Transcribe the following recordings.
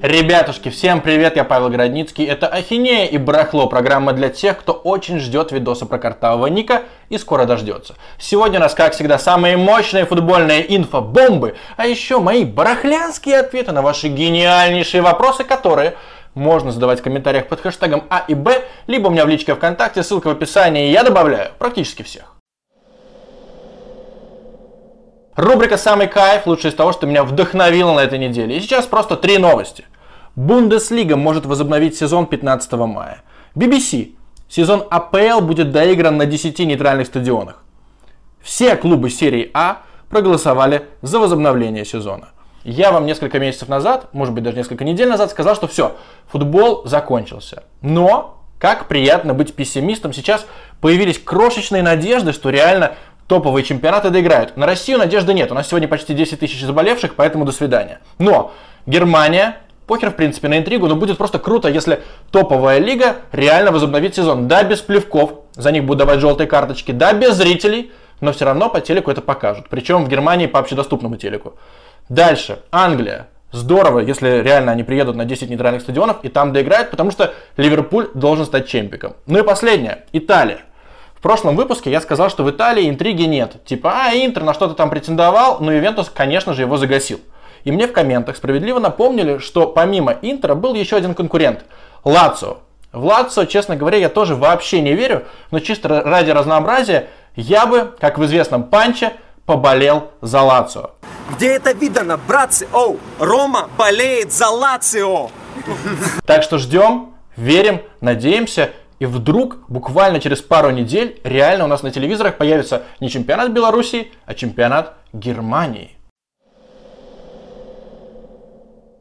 Ребятушки, всем привет, я Павел Городницкий. Это Ахинея и Барахло, программа для тех, кто очень ждет видоса про картавого Ника и скоро дождется. Сегодня у нас, как всегда, самые мощные футбольные инфобомбы, а еще мои барахлянские ответы на ваши гениальнейшие вопросы, которые можно задавать в комментариях под хэштегом А и Б, либо у меня в личке ВКонтакте, ссылка в описании, я добавляю практически всех. Рубрика «Самый кайф» лучше из того, что меня вдохновило на этой неделе. И сейчас просто три новости. Бундеслига может возобновить сезон 15 мая. BBC. Сезон АПЛ будет доигран на 10 нейтральных стадионах. Все клубы серии А проголосовали за возобновление сезона. Я вам несколько месяцев назад, может быть даже несколько недель назад сказал, что все, футбол закончился. Но, как приятно быть пессимистом, сейчас появились крошечные надежды, что реально топовые чемпионаты доиграют. На Россию надежды нет. У нас сегодня почти 10 тысяч заболевших, поэтому до свидания. Но Германия, покер в принципе на интригу, но будет просто круто, если топовая лига реально возобновит сезон. Да, без плевков, за них будут давать желтые карточки, да, без зрителей, но все равно по телеку это покажут. Причем в Германии по общедоступному телеку. Дальше, Англия. Здорово, если реально они приедут на 10 нейтральных стадионов и там доиграют, потому что Ливерпуль должен стать чемпиком. Ну и последнее, Италия. В прошлом выпуске я сказал, что в Италии интриги нет. Типа, а, Интер на что-то там претендовал, но Ювентус, конечно же, его загасил. И мне в комментах справедливо напомнили, что помимо Интера был еще один конкурент – Лацио. В Лацио, честно говоря, я тоже вообще не верю, но чисто ради разнообразия я бы, как в известном панче, поболел за Лацио. Где это видано, братцы? Оу, Рома болеет за Лацио! Так что ждем, верим, надеемся и вдруг, буквально через пару недель, реально у нас на телевизорах появится не чемпионат Беларуси, а чемпионат Германии.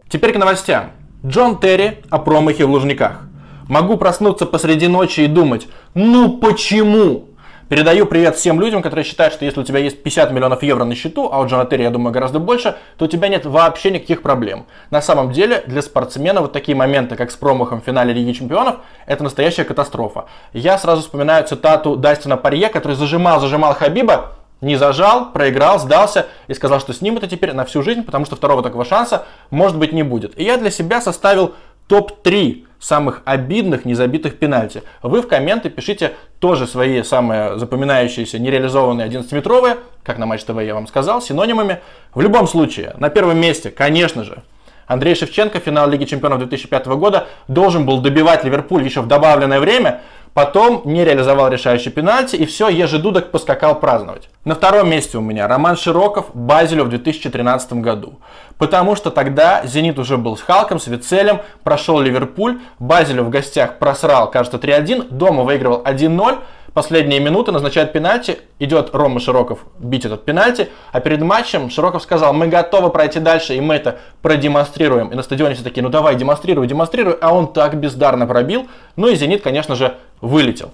Теперь к новостям. Джон Терри о промахе в Лужниках. Могу проснуться посреди ночи и думать, ну почему? Передаю привет всем людям, которые считают, что если у тебя есть 50 миллионов евро на счету, а у Джона Терри, я думаю, гораздо больше, то у тебя нет вообще никаких проблем. На самом деле, для спортсмена вот такие моменты, как с промахом в финале Лиги Чемпионов, это настоящая катастрофа. Я сразу вспоминаю цитату Дастина Парье, который зажимал, зажимал Хабиба, не зажал, проиграл, сдался и сказал, что с ним это теперь на всю жизнь, потому что второго такого шанса может быть не будет. И я для себя составил топ-3 самых обидных незабитых пенальти. Вы в комменты пишите тоже свои самые запоминающиеся нереализованные 11-метровые, как на Матч ТВ я вам сказал, синонимами. В любом случае, на первом месте, конечно же, Андрей Шевченко, финал Лиги Чемпионов 2005 года, должен был добивать Ливерпуль еще в добавленное время, Потом не реализовал решающий пенальти, и все, Ежи Дудок поскакал праздновать. На втором месте у меня Роман Широков, Базелю в 2013 году. Потому что тогда Зенит уже был с Халком, с Вицелем, прошел Ливерпуль, Базелю в гостях просрал, кажется, 3-1, дома выигрывал 1-0, последние минуты назначает пенальти, идет Рома Широков бить этот пенальти, а перед матчем Широков сказал, мы готовы пройти дальше, и мы это продемонстрируем. И на стадионе все такие, ну давай, демонстрируй, демонстрируй, а он так бездарно пробил. Ну и Зенит, конечно же, вылетел.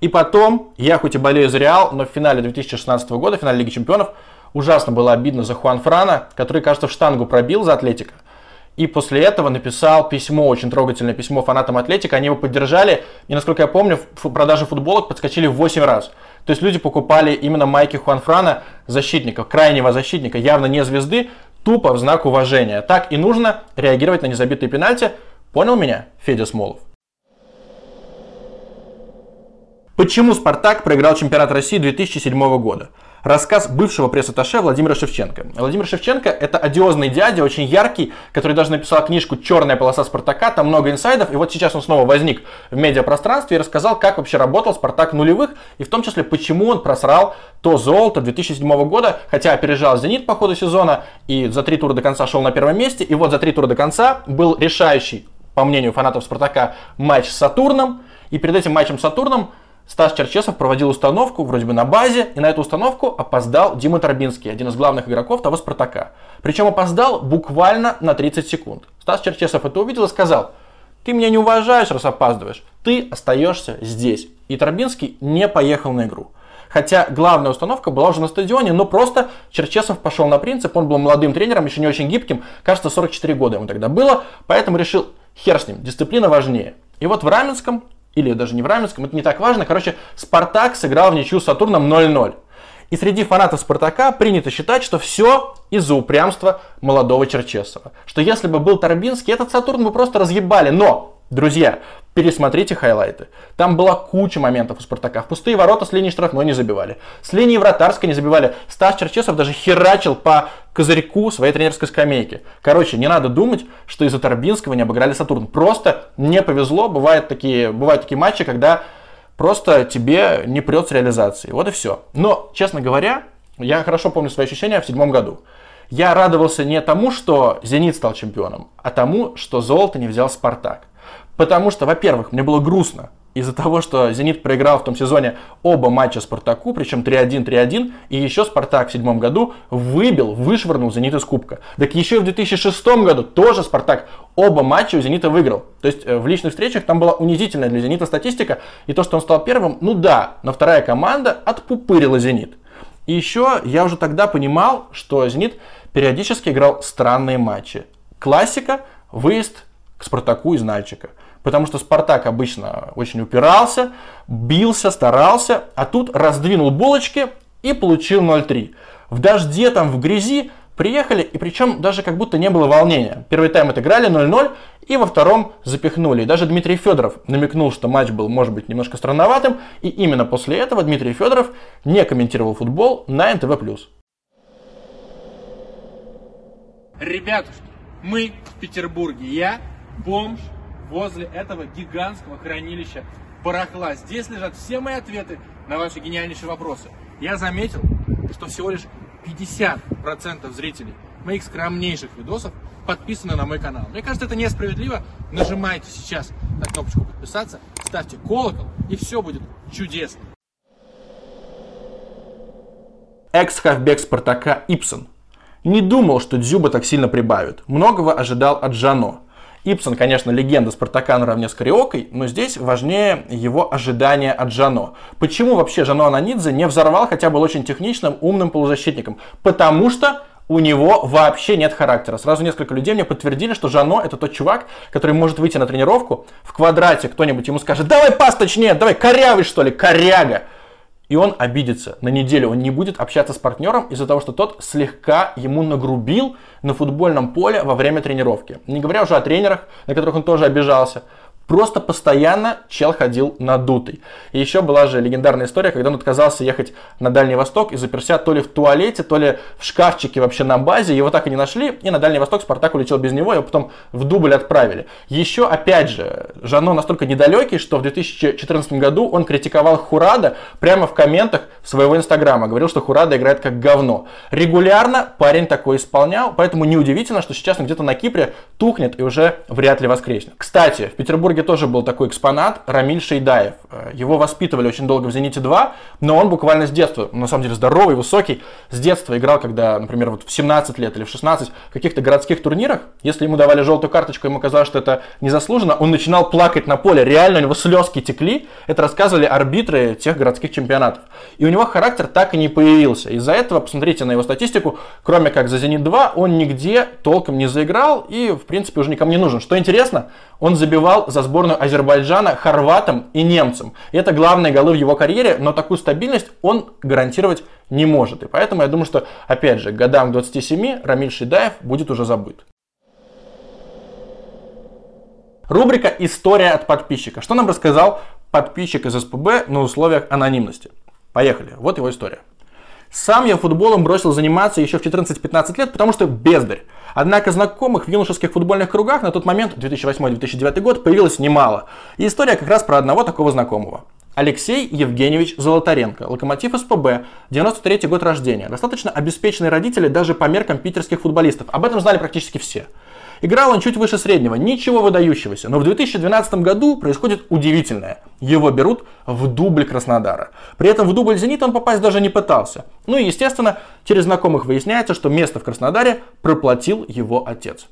И потом, я хоть и болею за Реал, но в финале 2016 года, в финале Лиги Чемпионов, ужасно было обидно за Хуан Франа, который, кажется, в штангу пробил за Атлетика. И после этого написал письмо, очень трогательное письмо фанатам Атлетика. Они его поддержали. И, насколько я помню, в продаже футболок подскочили в 8 раз. То есть люди покупали именно майки Хуанфрана, защитника, крайнего защитника, явно не звезды, тупо в знак уважения. Так и нужно реагировать на незабитые пенальти. Понял меня, Федя Смолов? Почему «Спартак» проиграл чемпионат России 2007 года? Рассказ бывшего пресс-атташе Владимира Шевченко. Владимир Шевченко – это одиозный дядя, очень яркий, который даже написал книжку «Черная полоса Спартака», там много инсайдов, и вот сейчас он снова возник в медиапространстве и рассказал, как вообще работал Спартак нулевых, и в том числе, почему он просрал то золото 2007 года, хотя опережал «Зенит» по ходу сезона, и за три тура до конца шел на первом месте, и вот за три тура до конца был решающий, по мнению фанатов Спартака, матч с Сатурном, и перед этим матчем с Сатурном Стас Черчесов проводил установку вроде бы на базе, и на эту установку опоздал Дима Торбинский, один из главных игроков того Спартака. Причем опоздал буквально на 30 секунд. Стас Черчесов это увидел и сказал, ты меня не уважаешь, раз опаздываешь, ты остаешься здесь. И Торбинский не поехал на игру. Хотя главная установка была уже на стадионе, но просто Черчесов пошел на принцип, он был молодым тренером, еще не очень гибким, кажется, 44 года ему тогда было, поэтому решил, хер с ним, дисциплина важнее. И вот в Раменском или даже не в Раменском, это не так важно. Короче, Спартак сыграл в ничью с Сатурном 0-0. И среди фанатов Спартака принято считать, что все из-за упрямства молодого Черчесова. Что если бы был Торбинский, этот Сатурн бы просто разъебали. Но Друзья, пересмотрите хайлайты. Там была куча моментов у Спартака. В пустые ворота с линии штрафной не забивали. С линии вратарской не забивали. Стас Черчесов даже херачил по козырьку своей тренерской скамейки. Короче, не надо думать, что из-за Торбинского не обыграли Сатурн. Просто не повезло. Бывают такие, бывают такие матчи, когда просто тебе не прет с реализацией. Вот и все. Но, честно говоря, я хорошо помню свои ощущения в седьмом году. Я радовался не тому, что «Зенит» стал чемпионом, а тому, что золото не взял «Спартак». Потому что, во-первых, мне было грустно из-за того, что «Зенит» проиграл в том сезоне оба матча «Спартаку», причем 3-1, 3-1, и еще «Спартак» в седьмом году выбил, вышвырнул «Зенит» из Кубка. Так еще и в 2006 году тоже «Спартак» оба матча у «Зенита» выиграл. То есть э, в личных встречах там была унизительная для «Зенита» статистика, и то, что он стал первым, ну да, но вторая команда отпупырила «Зенит». И еще я уже тогда понимал, что «Зенит» периодически играл странные матчи. Классика, выезд к «Спартаку» из Нальчика – Потому что Спартак обычно очень упирался, бился, старался, а тут раздвинул булочки и получил 0-3. В дожде, там, в грязи приехали, и причем даже как будто не было волнения. Первый тайм отыграли 0-0, и во втором запихнули. И даже Дмитрий Федоров намекнул, что матч был, может быть, немножко странноватым, и именно после этого Дмитрий Федоров не комментировал футбол на НТВ+. Ребятушки, мы в Петербурге. Я бомж, возле этого гигантского хранилища барахла. Здесь лежат все мои ответы на ваши гениальнейшие вопросы. Я заметил, что всего лишь 50% зрителей моих скромнейших видосов подписаны на мой канал. Мне кажется, это несправедливо. Нажимайте сейчас на кнопочку подписаться, ставьте колокол, и все будет чудесно. Экс-хавбек Спартака Ипсон. Не думал, что Дзюба так сильно прибавит. Многого ожидал от Жано. Ипсон, конечно, легенда Спартака наравне с Кариокой, но здесь важнее его ожидания от Жано. Почему вообще Жано Ананидзе не взорвал, хотя был очень техничным, умным полузащитником? Потому что у него вообще нет характера. Сразу несколько людей мне подтвердили, что Жано это тот чувак, который может выйти на тренировку, в квадрате кто-нибудь ему скажет, давай пас точнее, давай корявый что ли, коряга и он обидится на неделю, он не будет общаться с партнером из-за того, что тот слегка ему нагрубил на футбольном поле во время тренировки. Не говоря уже о тренерах, на которых он тоже обижался. Просто постоянно чел ходил надутый. И еще была же легендарная история, когда он отказался ехать на Дальний Восток и заперся то ли в туалете, то ли в шкафчике вообще на базе. Его так и не нашли. И на Дальний Восток Спартак улетел без него, его потом в дубль отправили. Еще, опять же, Жано настолько недалекий, что в 2014 году он критиковал Хурада прямо в комментах своего инстаграма. Говорил, что Хурада играет как говно. Регулярно парень такой исполнял, поэтому неудивительно, что сейчас он где-то на Кипре тухнет и уже вряд ли воскреснет. Кстати, в Петербурге Петербурге тоже был такой экспонат, Рамиль Шейдаев. Э, его воспитывали очень долго в «Зените-2», но он буквально с детства, на самом деле здоровый, высокий, с детства играл, когда, например, вот в 17 лет или в 16 в каких-то городских турнирах, если ему давали желтую карточку, ему казалось, что это незаслуженно, он начинал плакать на поле, реально у него слезки текли, это рассказывали арбитры тех городских чемпионатов. И у него характер так и не появился. Из-за этого, посмотрите на его статистику, кроме как за «Зенит-2», он нигде толком не заиграл и, в принципе, уже никому не нужен. Что интересно, он забивал за сборную Азербайджана хорватам и немцам. И это главные голы в его карьере, но такую стабильность он гарантировать не может. И поэтому я думаю, что, опять же, годам к 27 Рамиль Шидаев будет уже забыт. Рубрика «История от подписчика». Что нам рассказал подписчик из СПБ на условиях анонимности? Поехали. Вот его история. Сам я футболом бросил заниматься еще в 14-15 лет, потому что бездарь. Однако знакомых в юношеских футбольных кругах на тот момент, 2008-2009 год, появилось немало. И история как раз про одного такого знакомого. Алексей Евгеньевич Золотаренко, локомотив СПБ, 93 год рождения. Достаточно обеспеченные родители даже по меркам питерских футболистов. Об этом знали практически все. Играл он чуть выше среднего, ничего выдающегося. Но в 2012 году происходит удивительное. Его берут в дубль Краснодара. При этом в дубль Зенит он попасть даже не пытался. Ну и естественно, через знакомых выясняется, что место в Краснодаре проплатил его отец.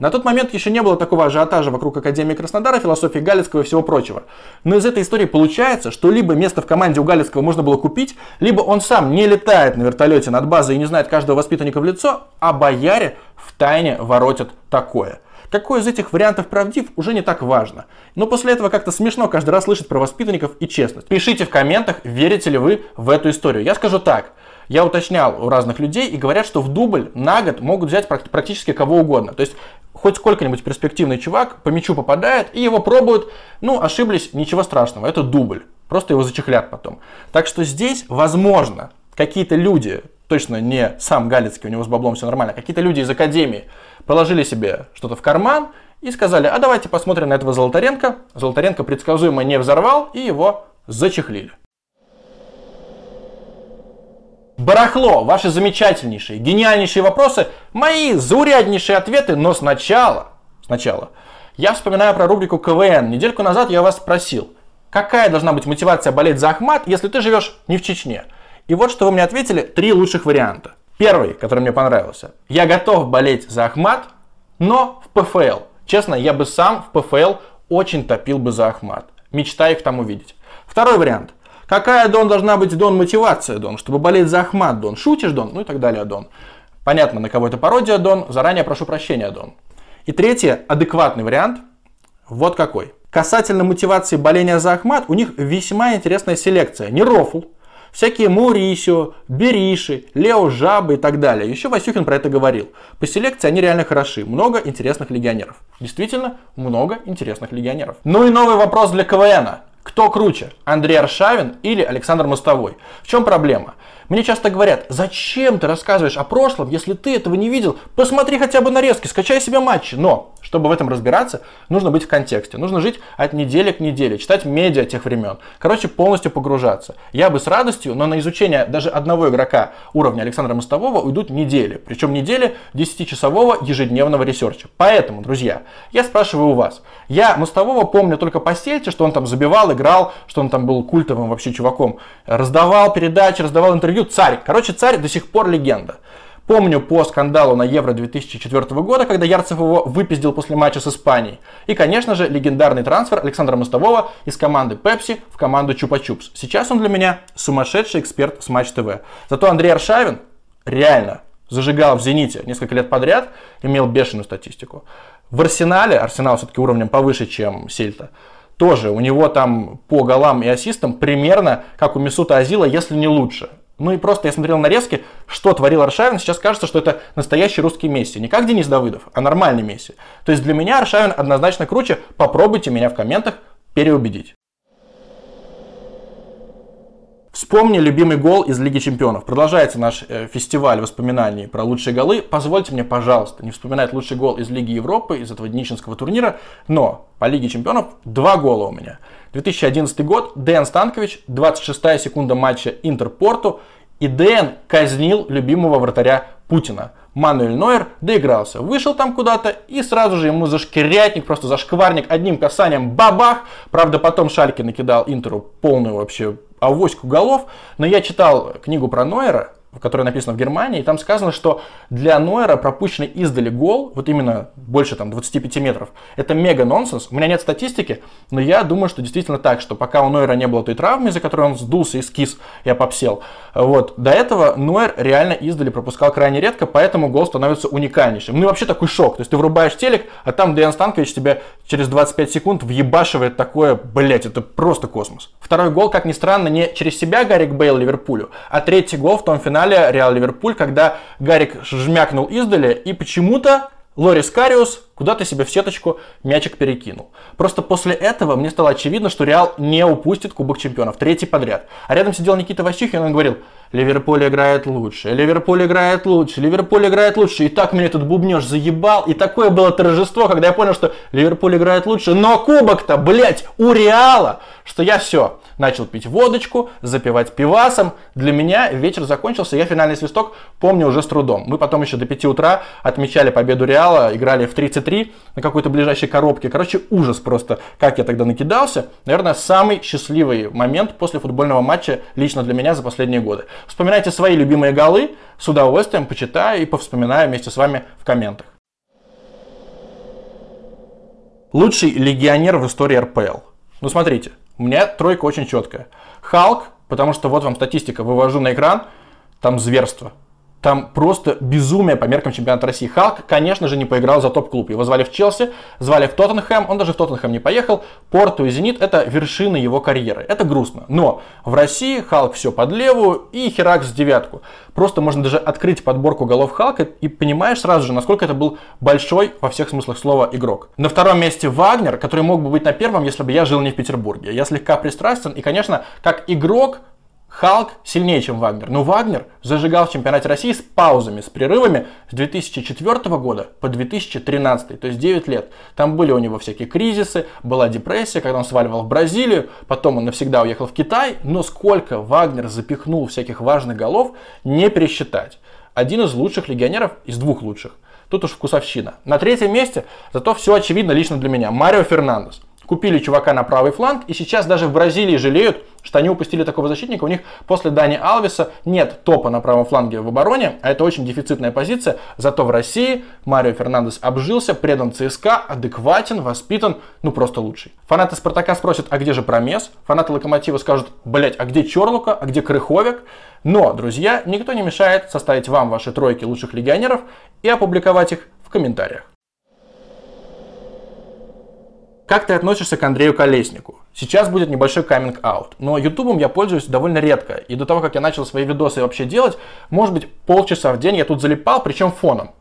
На тот момент еще не было такого ажиотажа вокруг Академии Краснодара, философии Галицкого и всего прочего. Но из этой истории получается, что либо место в команде у Галицкого можно было купить, либо он сам не летает на вертолете над базой и не знает каждого воспитанника в лицо, а бояре в тайне воротят такое. Какой из этих вариантов правдив, уже не так важно. Но после этого как-то смешно каждый раз слышать про воспитанников и честность. Пишите в комментах, верите ли вы в эту историю. Я скажу так. Я уточнял у разных людей и говорят, что в дубль на год могут взять практически кого угодно. То есть хоть сколько-нибудь перспективный чувак по мячу попадает и его пробуют, ну, ошиблись, ничего страшного, это дубль. Просто его зачехлят потом. Так что здесь, возможно, какие-то люди, точно не сам Галицкий, у него с баблом все нормально, какие-то люди из академии положили себе что-то в карман и сказали, а давайте посмотрим на этого Золотаренко. Золотаренко предсказуемо не взорвал и его зачехлили. Барахло, ваши замечательнейшие, гениальнейшие вопросы, мои зауряднейшие ответы, но сначала, сначала, я вспоминаю про рубрику КВН. Недельку назад я вас спросил, какая должна быть мотивация болеть за Ахмат, если ты живешь не в Чечне? И вот что вы мне ответили, три лучших варианта. Первый, который мне понравился. Я готов болеть за Ахмат, но в ПФЛ. Честно, я бы сам в ПФЛ очень топил бы за Ахмат. Мечтаю их там увидеть. Второй вариант. Какая, Дон, должна быть, Дон, мотивация, Дон, чтобы болеть за Ахмат, Дон? Шутишь, Дон? Ну и так далее, Дон. Понятно, на кого это пародия, Дон. Заранее прошу прощения, Дон. И третье, адекватный вариант. Вот какой. Касательно мотивации боления за Ахмат, у них весьма интересная селекция. Не рофл, всякие Маурисио, Бериши, Лео Жабы и так далее. Еще Васюхин про это говорил. По селекции они реально хороши. Много интересных легионеров. Действительно, много интересных легионеров. Ну и новый вопрос для КВНа. Кто круче, Андрей Аршавин или Александр Мостовой? В чем проблема? Мне часто говорят, зачем ты рассказываешь о прошлом, если ты этого не видел? Посмотри хотя бы нарезки, скачай себе матчи. Но, чтобы в этом разбираться, нужно быть в контексте. Нужно жить от недели к неделе, читать медиа тех времен. Короче, полностью погружаться. Я бы с радостью, но на изучение даже одного игрока уровня Александра Мостового уйдут недели. Причем недели 10-часового ежедневного ресерча. Поэтому, друзья, я спрашиваю у вас. Я Мостового помню только по сельте, что он там забивал, играл, что он там был культовым вообще чуваком. Раздавал передачи, раздавал интервью интервью царь. Короче, царь до сих пор легенда. Помню по скандалу на Евро 2004 года, когда Ярцев его выпиздил после матча с Испанией. И, конечно же, легендарный трансфер Александра Мостового из команды Пепси в команду Чупа-Чупс. Сейчас он для меня сумасшедший эксперт с Матч ТВ. Зато Андрей Аршавин реально зажигал в «Зените» несколько лет подряд, имел бешеную статистику. В «Арсенале», «Арсенал» все-таки уровнем повыше, чем «Сельта», тоже у него там по голам и ассистам примерно как у Мисута Азила, если не лучше. Ну и просто я смотрел нарезки, что творил Аршавин. Сейчас кажется, что это настоящий русский Месси. Не как Денис Давыдов, а нормальный Месси. То есть для меня Аршавин однозначно круче. Попробуйте меня в комментах переубедить. Вспомни любимый гол из Лиги Чемпионов. Продолжается наш э, фестиваль воспоминаний про лучшие голы. Позвольте мне, пожалуйста, не вспоминать лучший гол из Лиги Европы, из этого Днищенского турнира. Но по Лиге Чемпионов два гола у меня. 2011 год, Дэн Станкович, 26 секунда матча Интерпорту. И Дэн казнил любимого вратаря Путина. Мануэль Нойер доигрался. Вышел там куда-то и сразу же ему зашкирятник, просто зашкварник одним касанием бабах. Правда, потом Шальки накидал Интеру полную вообще авоську голов. Но я читал книгу про Нойера, которое написано в Германии, и там сказано, что для Нойера пропущенный издали гол, вот именно больше там 25 метров, это мега нонсенс. У меня нет статистики, но я думаю, что действительно так, что пока у Нойера не было той травмы, из-за которой он сдулся и скис, я попсел, вот, до этого Нойер реально издали пропускал крайне редко, поэтому гол становится уникальнейшим. Ну и вообще такой шок, то есть ты врубаешь телек, а там Деян Станкович тебе через 25 секунд въебашивает такое, блять, это просто космос. Второй гол, как ни странно, не через себя Гарик Бейл Ливерпулю, а третий гол в том финале финале Реал Ливерпуль, когда Гарик жмякнул издали и почему-то Лорис Кариус куда-то себе в сеточку мячик перекинул. Просто после этого мне стало очевидно, что Реал не упустит Кубок Чемпионов, третий подряд. А рядом сидел Никита Васюхин, и он говорил, Ливерпуль играет лучше, Ливерпуль играет лучше, Ливерпуль играет лучше. И так меня этот бубнеж заебал. И такое было торжество, когда я понял, что Ливерпуль играет лучше. Но кубок-то, блядь, у Реала. Что я все, начал пить водочку, запивать пивасом. Для меня вечер закончился, я финальный свисток помню уже с трудом. Мы потом еще до 5 утра отмечали победу Реала, играли в 33 на какой-то ближайшей коробке. Короче, ужас просто, как я тогда накидался. Наверное, самый счастливый момент после футбольного матча лично для меня за последние годы. Вспоминайте свои любимые голы, с удовольствием почитаю и повспоминаю вместе с вами в комментах. Лучший легионер в истории РПЛ. Ну смотрите, у меня тройка очень четкая. Халк, потому что вот вам статистика, вывожу на экран, там зверство. Там просто безумие по меркам чемпионата России. Халк, конечно же, не поиграл за топ-клуб. Его звали в Челси, звали в Тоттенхэм, он даже в Тоттенхэм не поехал. Порту и Зенит – это вершины его карьеры. Это грустно. Но в России Халк все под левую и Херакс в девятку. Просто можно даже открыть подборку голов Халка и понимаешь сразу же, насколько это был большой во всех смыслах слова игрок. На втором месте Вагнер, который мог бы быть на первом, если бы я жил не в Петербурге. Я слегка пристрастен и, конечно, как игрок Халк сильнее, чем Вагнер, но Вагнер зажигал в чемпионате России с паузами, с прерывами с 2004 года по 2013, то есть 9 лет. Там были у него всякие кризисы, была депрессия, когда он сваливал в Бразилию, потом он навсегда уехал в Китай, но сколько Вагнер запихнул всяких важных голов, не пересчитать. Один из лучших легионеров, из двух лучших. Тут уж вкусовщина. На третьем месте, зато все очевидно лично для меня, Марио Фернандес. Купили чувака на правый фланг, и сейчас даже в Бразилии жалеют, что они упустили такого защитника. У них после Дани Алвиса нет топа на правом фланге в обороне, а это очень дефицитная позиция. Зато в России Марио Фернандес обжился, предан ЦСКА, адекватен, воспитан, ну просто лучший. Фанаты Спартака спросят, а где же Промес? Фанаты Локомотива скажут, блять, а где Чорлука, а где Крыховик? Но, друзья, никто не мешает составить вам ваши тройки лучших легионеров и опубликовать их в комментариях. Как ты относишься к Андрею Колеснику? Сейчас будет небольшой каминг-аут, но ютубом я пользуюсь довольно редко. И до того, как я начал свои видосы вообще делать, может быть полчаса в день я тут залипал, причем фоном.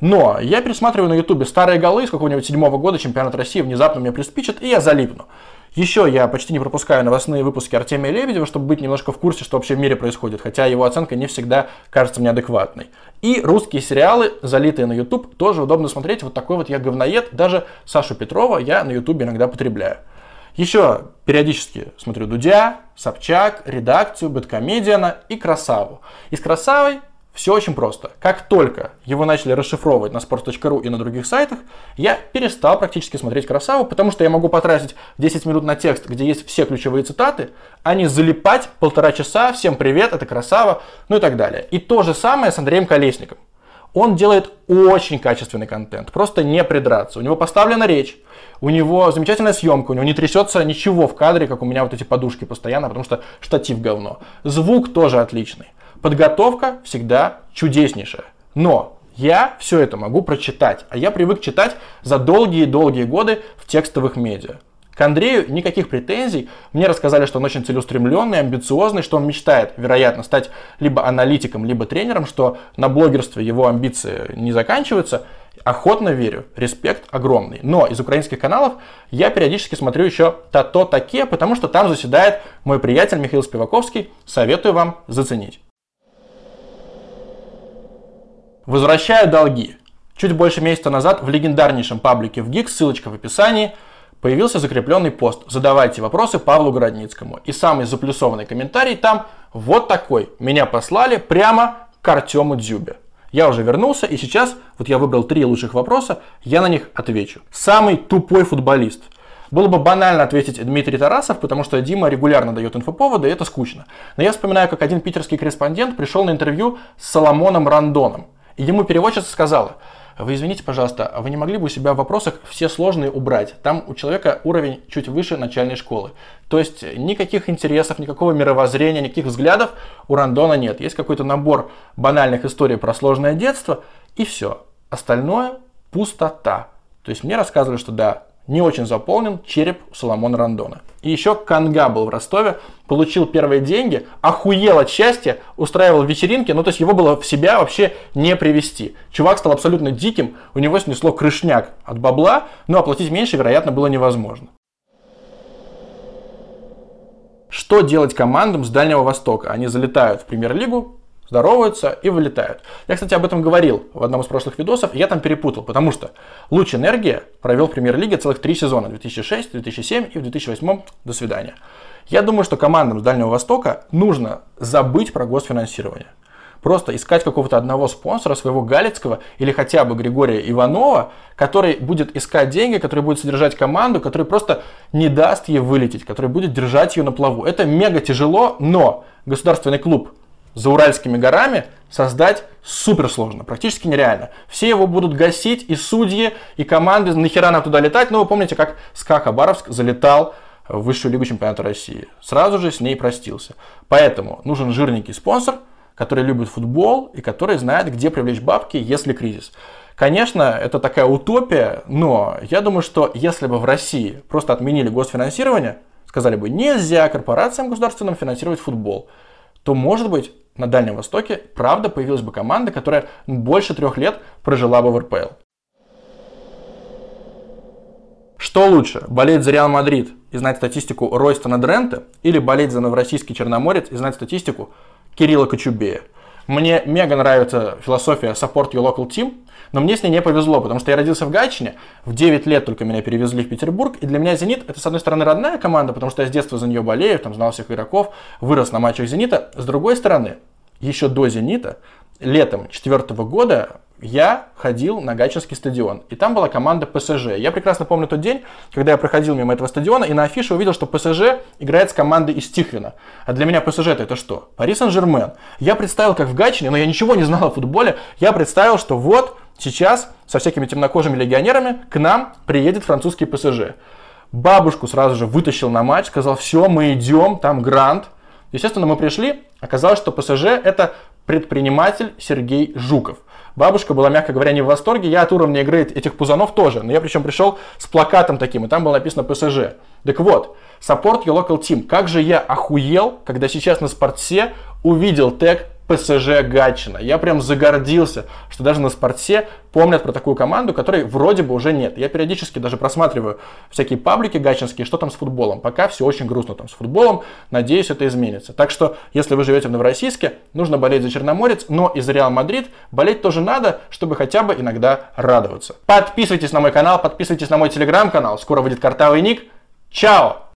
Но я пересматриваю на ютубе старые голы с какого-нибудь седьмого года чемпионат России, внезапно мне приспичат, и я залипну. Еще я почти не пропускаю новостные выпуски Артемия Лебедева, чтобы быть немножко в курсе, что вообще в мире происходит, хотя его оценка не всегда кажется мне адекватной. И русские сериалы, залитые на YouTube, тоже удобно смотреть. Вот такой вот я говноед. Даже Сашу Петрова я на YouTube иногда потребляю. Еще периодически смотрю Дудя, Собчак, редакцию, Бэткомедиана и Красаву. И с Красавой все очень просто. Как только его начали расшифровывать на sports.ru и на других сайтах, я перестал практически смотреть красаву, потому что я могу потратить 10 минут на текст, где есть все ключевые цитаты, а не залипать полтора часа, всем привет, это красава, ну и так далее. И то же самое с Андреем Колесником. Он делает очень качественный контент, просто не придраться. У него поставлена речь, у него замечательная съемка, у него не трясется ничего в кадре, как у меня вот эти подушки постоянно, потому что штатив говно. Звук тоже отличный. Подготовка всегда чудеснейшая. Но я все это могу прочитать, а я привык читать за долгие-долгие годы в текстовых медиа. К Андрею никаких претензий. Мне рассказали, что он очень целеустремленный, амбициозный, что он мечтает, вероятно, стать либо аналитиком, либо тренером, что на блогерстве его амбиции не заканчиваются. Охотно верю, респект огромный. Но из украинских каналов я периодически смотрю еще «Тато Таке», потому что там заседает мой приятель Михаил Спиваковский. Советую вам заценить. Возвращаю долги. Чуть больше месяца назад в легендарнейшем паблике в ГИК, ссылочка в описании, появился закрепленный пост «Задавайте вопросы Павлу Городницкому». И самый заплюсованный комментарий там вот такой. Меня послали прямо к Артему Дзюбе. Я уже вернулся, и сейчас, вот я выбрал три лучших вопроса, я на них отвечу. Самый тупой футболист. Было бы банально ответить Дмитрий Тарасов, потому что Дима регулярно дает инфоповоды, и это скучно. Но я вспоминаю, как один питерский корреспондент пришел на интервью с Соломоном Рандоном. И ему переводчица сказала, вы извините, пожалуйста, вы не могли бы у себя в вопросах все сложные убрать? Там у человека уровень чуть выше начальной школы. То есть никаких интересов, никакого мировоззрения, никаких взглядов у Рандона нет. Есть какой-то набор банальных историй про сложное детство, и все. Остальное пустота. То есть мне рассказывали, что да, не очень заполнен череп Соломона Рандона. И еще Канга был в Ростове, получил первые деньги, охуел от счастья, устраивал вечеринки, ну то есть его было в себя вообще не привести. Чувак стал абсолютно диким, у него снесло крышняк от бабла, но оплатить меньше, вероятно, было невозможно. Что делать командам с Дальнего Востока? Они залетают в премьер-лигу, здороваются и вылетают. Я, кстати, об этом говорил в одном из прошлых видосов, и я там перепутал, потому что Луч Энергия провел в премьер-лиге целых три сезона, 2006, 2007 и в 2008 до свидания. Я думаю, что командам с Дальнего Востока нужно забыть про госфинансирование. Просто искать какого-то одного спонсора, своего Галицкого или хотя бы Григория Иванова, который будет искать деньги, который будет содержать команду, который просто не даст ей вылететь, который будет держать ее на плаву. Это мега тяжело, но государственный клуб за Уральскими горами создать супер сложно, практически нереально. Все его будут гасить, и судьи, и команды, нахера нам туда летать. Но ну, вы помните, как СКА Хабаровск залетал в высшую лигу чемпионата России. Сразу же с ней простился. Поэтому нужен жирненький спонсор, которые любят футбол и которые знают, где привлечь бабки, если кризис. Конечно, это такая утопия, но я думаю, что если бы в России просто отменили госфинансирование, сказали бы, нельзя корпорациям государственным финансировать футбол, то, может быть, на Дальнем Востоке правда появилась бы команда, которая больше трех лет прожила бы в РПЛ. Что лучше, болеть за Реал Мадрид и знать статистику Ройстона Дрента или болеть за Новороссийский Черноморец и знать статистику Кирилла Кочубея? Мне мега нравится философия Support Your Local Team, но мне с ней не повезло, потому что я родился в Гатчине, в 9 лет только меня перевезли в Петербург, и для меня «Зенит» это, с одной стороны, родная команда, потому что я с детства за нее болею, там знал всех игроков, вырос на матчах «Зенита», с другой стороны, еще до «Зенита», летом четвертого года я ходил на Гатчинский стадион, и там была команда ПСЖ. Я прекрасно помню тот день, когда я проходил мимо этого стадиона, и на афише увидел, что ПСЖ играет с командой из Тихвина. А для меня ПСЖ это что? Пари Сен-Жермен. Я представил, как в Гатчине, но я ничего не знал о футболе, я представил, что вот сейчас со всякими темнокожими легионерами к нам приедет французский ПСЖ. Бабушку сразу же вытащил на матч, сказал, все, мы идем, там грант. Естественно, мы пришли, оказалось, что ПСЖ это предприниматель Сергей Жуков. Бабушка была, мягко говоря, не в восторге. Я от уровня игры этих пузанов тоже. Но я причем пришел с плакатом таким, и там было написано ПСЖ. Так вот, support your local team. Как же я охуел, когда сейчас на спортсе увидел тег ПСЖ Гатчина. Я прям загордился, что даже на спортсе помнят про такую команду, которой вроде бы уже нет. Я периодически даже просматриваю всякие паблики гатчинские, что там с футболом. Пока все очень грустно там с футболом. Надеюсь, это изменится. Так что, если вы живете в Новороссийске, нужно болеть за Черноморец, но и за Реал Мадрид болеть тоже надо, чтобы хотя бы иногда радоваться. Подписывайтесь на мой канал, подписывайтесь на мой телеграм-канал. Скоро выйдет картавый ник. Чао!